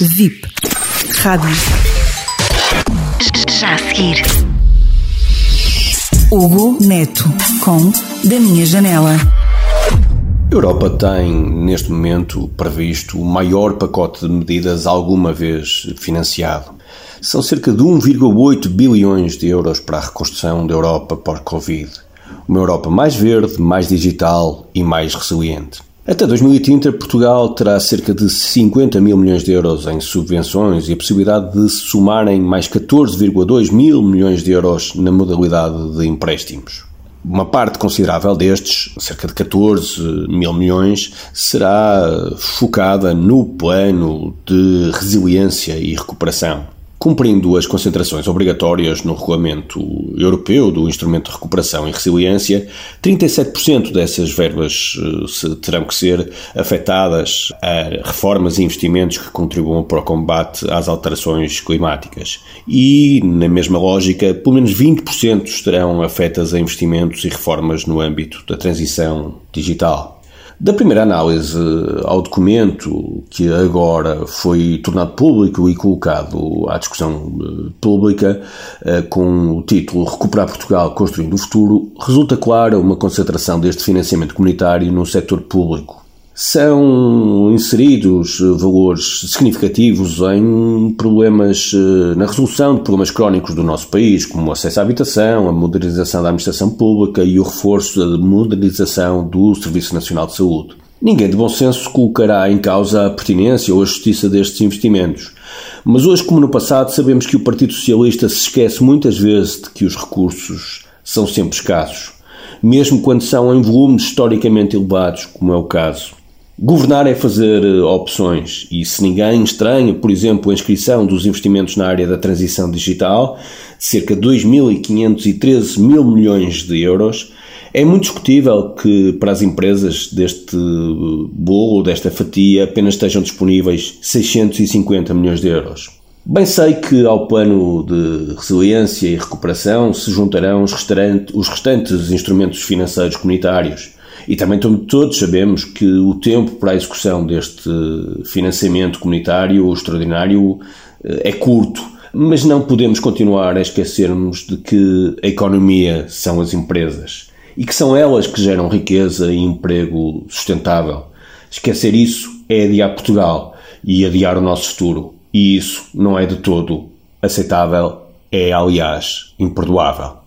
VIP. Rádio. Já a seguir. Hugo Neto com Da Minha Janela. A Europa tem, neste momento, previsto o maior pacote de medidas alguma vez financiado. São cerca de 1,8 bilhões de euros para a reconstrução da Europa pós-Covid. Uma Europa mais verde, mais digital e mais resiliente. Até 2030, Portugal terá cerca de 50 mil milhões de euros em subvenções e a possibilidade de se somarem mais 14,2 mil milhões de euros na modalidade de empréstimos. Uma parte considerável destes, cerca de 14 mil milhões, será focada no plano de resiliência e recuperação. Cumprindo as concentrações obrigatórias no Regulamento Europeu do Instrumento de Recuperação e Resiliência, 37% dessas verbas eh, terão que ser afetadas a reformas e investimentos que contribuam para o combate às alterações climáticas. E, na mesma lógica, pelo menos 20% estarão afetas a investimentos e reformas no âmbito da transição digital. Da primeira análise ao documento, que agora foi tornado público e colocado à discussão eh, pública, eh, com o título Recuperar Portugal Construindo o Futuro, resulta clara uma concentração deste financiamento comunitário no setor público são inseridos valores significativos em problemas, eh, na resolução de problemas crónicos do nosso país, como o acesso à habitação, a modernização da administração pública e o reforço da modernização do Serviço Nacional de Saúde. Ninguém de bom senso colocará em causa a pertinência ou a justiça destes investimentos. Mas hoje, como no passado, sabemos que o Partido Socialista se esquece muitas vezes de que os recursos são sempre escassos, mesmo quando são em volumes historicamente elevados, como é o caso. Governar é fazer eh, opções e se ninguém estranha, por exemplo, a inscrição dos investimentos na área da transição digital, cerca de 2.513 mil milhões de euros, é muito discutível que para as empresas deste eh, bolo, desta fatia, apenas estejam disponíveis 650 milhões de euros. Bem sei que ao plano de resiliência e recuperação se juntarão os restantes instrumentos financeiros comunitários, e também todos sabemos que o tempo para a execução deste financiamento comunitário extraordinário eh, é curto, mas não podemos continuar a esquecermos de que a economia são as empresas e que são elas que geram riqueza e emprego sustentável. Esquecer isso é adiar Portugal e adiar o nosso futuro, e isso não é de todo aceitável, é aliás imperdoável.